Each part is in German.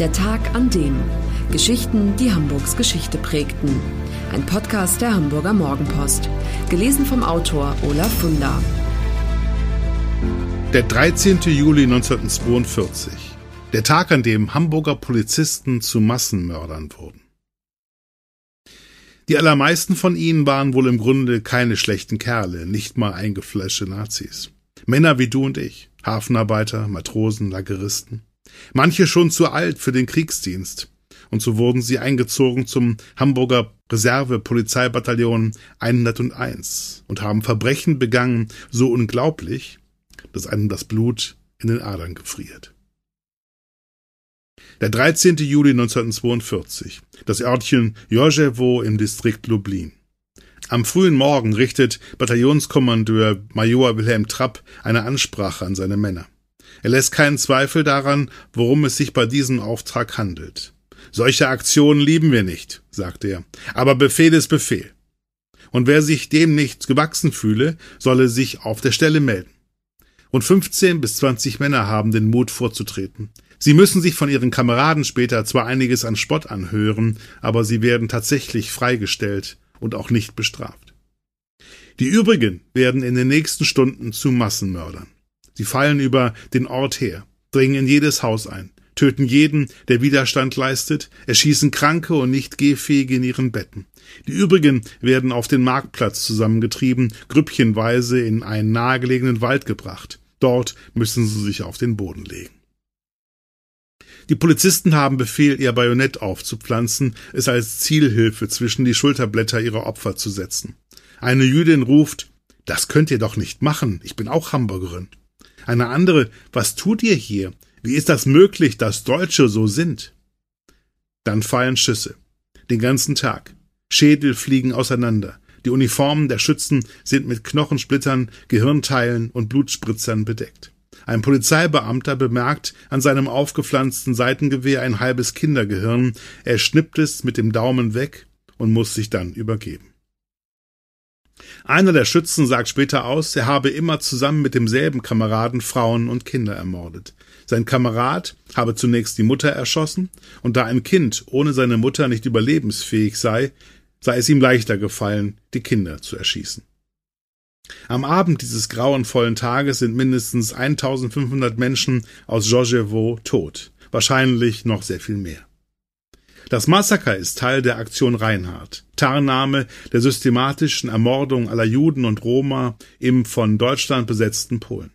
Der Tag an dem. Geschichten, die Hamburgs Geschichte prägten. Ein Podcast der Hamburger Morgenpost. Gelesen vom Autor Olaf Funder. Der 13. Juli 1942. Der Tag, an dem Hamburger Polizisten zu Massenmördern wurden. Die allermeisten von ihnen waren wohl im Grunde keine schlechten Kerle, nicht mal eingefleischte Nazis. Männer wie du und ich, Hafenarbeiter, Matrosen, Lageristen. Manche schon zu alt für den Kriegsdienst. Und so wurden sie eingezogen zum Hamburger Reserve-Polizeibataillon 101 und haben Verbrechen begangen, so unglaublich, dass einem das Blut in den Adern gefriert. Der 13. Juli 1942. Das Örtchen Jorjewo im Distrikt Lublin. Am frühen Morgen richtet Bataillonskommandeur Major Wilhelm Trapp eine Ansprache an seine Männer. Er lässt keinen Zweifel daran, worum es sich bei diesem Auftrag handelt. Solche Aktionen lieben wir nicht, sagt er, aber Befehl ist Befehl. Und wer sich dem nicht gewachsen fühle, solle sich auf der Stelle melden. Und 15 bis 20 Männer haben den Mut vorzutreten. Sie müssen sich von ihren Kameraden später zwar einiges an Spott anhören, aber sie werden tatsächlich freigestellt und auch nicht bestraft. Die übrigen werden in den nächsten Stunden zu Massenmördern. Sie fallen über den Ort her, dringen in jedes Haus ein, töten jeden, der Widerstand leistet, erschießen Kranke und nicht Gehfähige in ihren Betten. Die übrigen werden auf den Marktplatz zusammengetrieben, grüppchenweise in einen nahegelegenen Wald gebracht. Dort müssen sie sich auf den Boden legen. Die Polizisten haben Befehl, ihr Bajonett aufzupflanzen, es als Zielhilfe zwischen die Schulterblätter ihrer Opfer zu setzen. Eine Jüdin ruft, das könnt ihr doch nicht machen, ich bin auch Hamburgerin. Eine andere, was tut ihr hier? Wie ist das möglich, dass Deutsche so sind? Dann fallen Schüsse. Den ganzen Tag. Schädel fliegen auseinander. Die Uniformen der Schützen sind mit Knochensplittern, Gehirnteilen und Blutspritzern bedeckt. Ein Polizeibeamter bemerkt an seinem aufgepflanzten Seitengewehr ein halbes Kindergehirn, er schnippt es mit dem Daumen weg und muss sich dann übergeben. Einer der Schützen sagt später aus, er habe immer zusammen mit demselben Kameraden Frauen und Kinder ermordet. Sein Kamerad habe zunächst die Mutter erschossen, und da ein Kind ohne seine Mutter nicht überlebensfähig sei, sei es ihm leichter gefallen, die Kinder zu erschießen. Am Abend dieses grauenvollen Tages sind mindestens 1500 Menschen aus Georgievo tot, wahrscheinlich noch sehr viel mehr. Das Massaker ist Teil der Aktion Reinhardt, Tarnname der systematischen Ermordung aller Juden und Roma im von Deutschland besetzten Polen.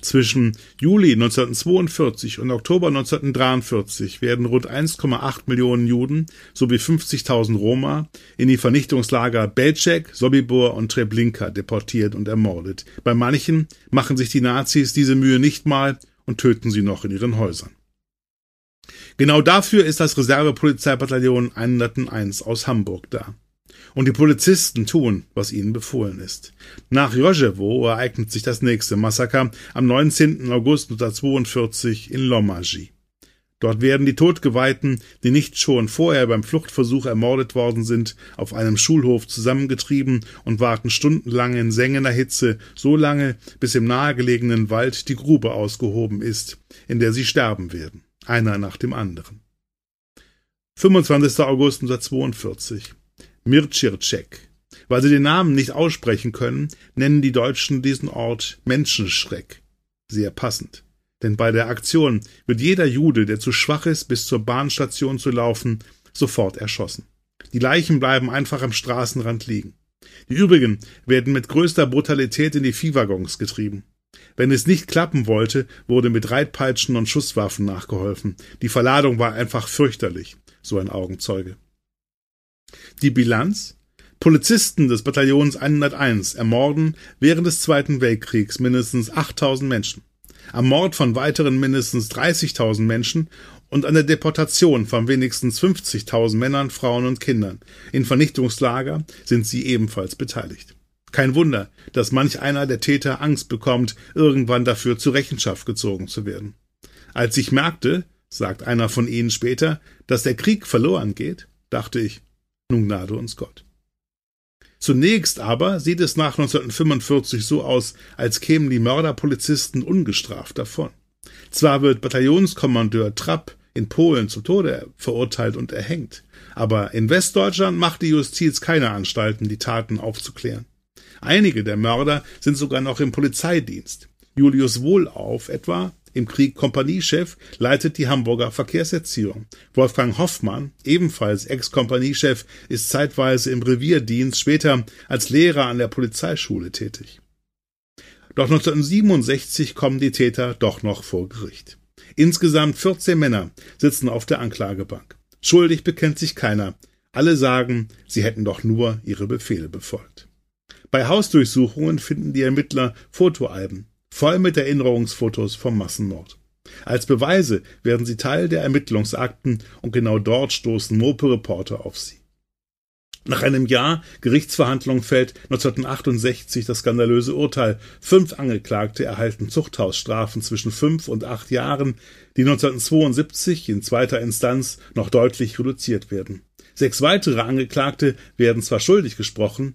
Zwischen Juli 1942 und Oktober 1943 werden rund 1,8 Millionen Juden sowie 50.000 Roma in die Vernichtungslager Belzec, Sobibor und Treblinka deportiert und ermordet. Bei manchen machen sich die Nazis diese Mühe nicht mal und töten sie noch in ihren Häusern. Genau dafür ist das Reservepolizeibataillon 101 aus Hamburg da. Und die Polizisten tun, was ihnen befohlen ist. Nach Jojewo ereignet sich das nächste Massaker am 19. August 1942 in Lommagy. Dort werden die Todgeweihten, die nicht schon vorher beim Fluchtversuch ermordet worden sind, auf einem Schulhof zusammengetrieben und warten stundenlang in sengender Hitze, so lange, bis im nahegelegenen Wald die Grube ausgehoben ist, in der sie sterben werden, einer nach dem anderen. 25. August 1942 Mircircek. Weil sie den Namen nicht aussprechen können, nennen die Deutschen diesen Ort Menschenschreck. Sehr passend. Denn bei der Aktion wird jeder Jude, der zu schwach ist, bis zur Bahnstation zu laufen, sofort erschossen. Die Leichen bleiben einfach am Straßenrand liegen. Die übrigen werden mit größter Brutalität in die Viehwaggons getrieben. Wenn es nicht klappen wollte, wurde mit Reitpeitschen und Schusswaffen nachgeholfen. Die Verladung war einfach fürchterlich, so ein Augenzeuge. Die Bilanz? Polizisten des Bataillons 101 ermorden während des Zweiten Weltkriegs mindestens 8000 Menschen. Am Mord von weiteren mindestens 30.000 Menschen und an der Deportation von wenigstens 50.000 Männern, Frauen und Kindern in Vernichtungslager sind sie ebenfalls beteiligt. Kein Wunder, dass manch einer der Täter Angst bekommt, irgendwann dafür zur Rechenschaft gezogen zu werden. Als ich merkte, sagt einer von ihnen später, dass der Krieg verloren geht, dachte ich, nun gnade uns Gott. Zunächst aber sieht es nach 1945 so aus, als kämen die Mörderpolizisten ungestraft davon. Zwar wird Bataillonskommandeur Trapp in Polen zum Tode verurteilt und erhängt. Aber in Westdeutschland macht die Justiz keine Anstalten, die Taten aufzuklären. Einige der Mörder sind sogar noch im Polizeidienst. Julius Wohlauf etwa, im Krieg Kompaniechef, leitet die Hamburger Verkehrserziehung. Wolfgang Hoffmann, ebenfalls Ex-Kompaniechef, ist zeitweise im Revierdienst, später als Lehrer an der Polizeischule tätig. Doch 1967 kommen die Täter doch noch vor Gericht. Insgesamt 14 Männer sitzen auf der Anklagebank. Schuldig bekennt sich keiner. Alle sagen, sie hätten doch nur ihre Befehle befolgt. Bei Hausdurchsuchungen finden die Ermittler Fotoalben, voll mit Erinnerungsfotos vom Massenmord. Als Beweise werden sie Teil der Ermittlungsakten und genau dort stoßen Mope-Reporter auf sie. Nach einem Jahr Gerichtsverhandlung fällt 1968 das skandalöse Urteil. Fünf Angeklagte erhalten Zuchthausstrafen zwischen fünf und acht Jahren, die 1972 in zweiter Instanz noch deutlich reduziert werden. Sechs weitere Angeklagte werden zwar schuldig gesprochen,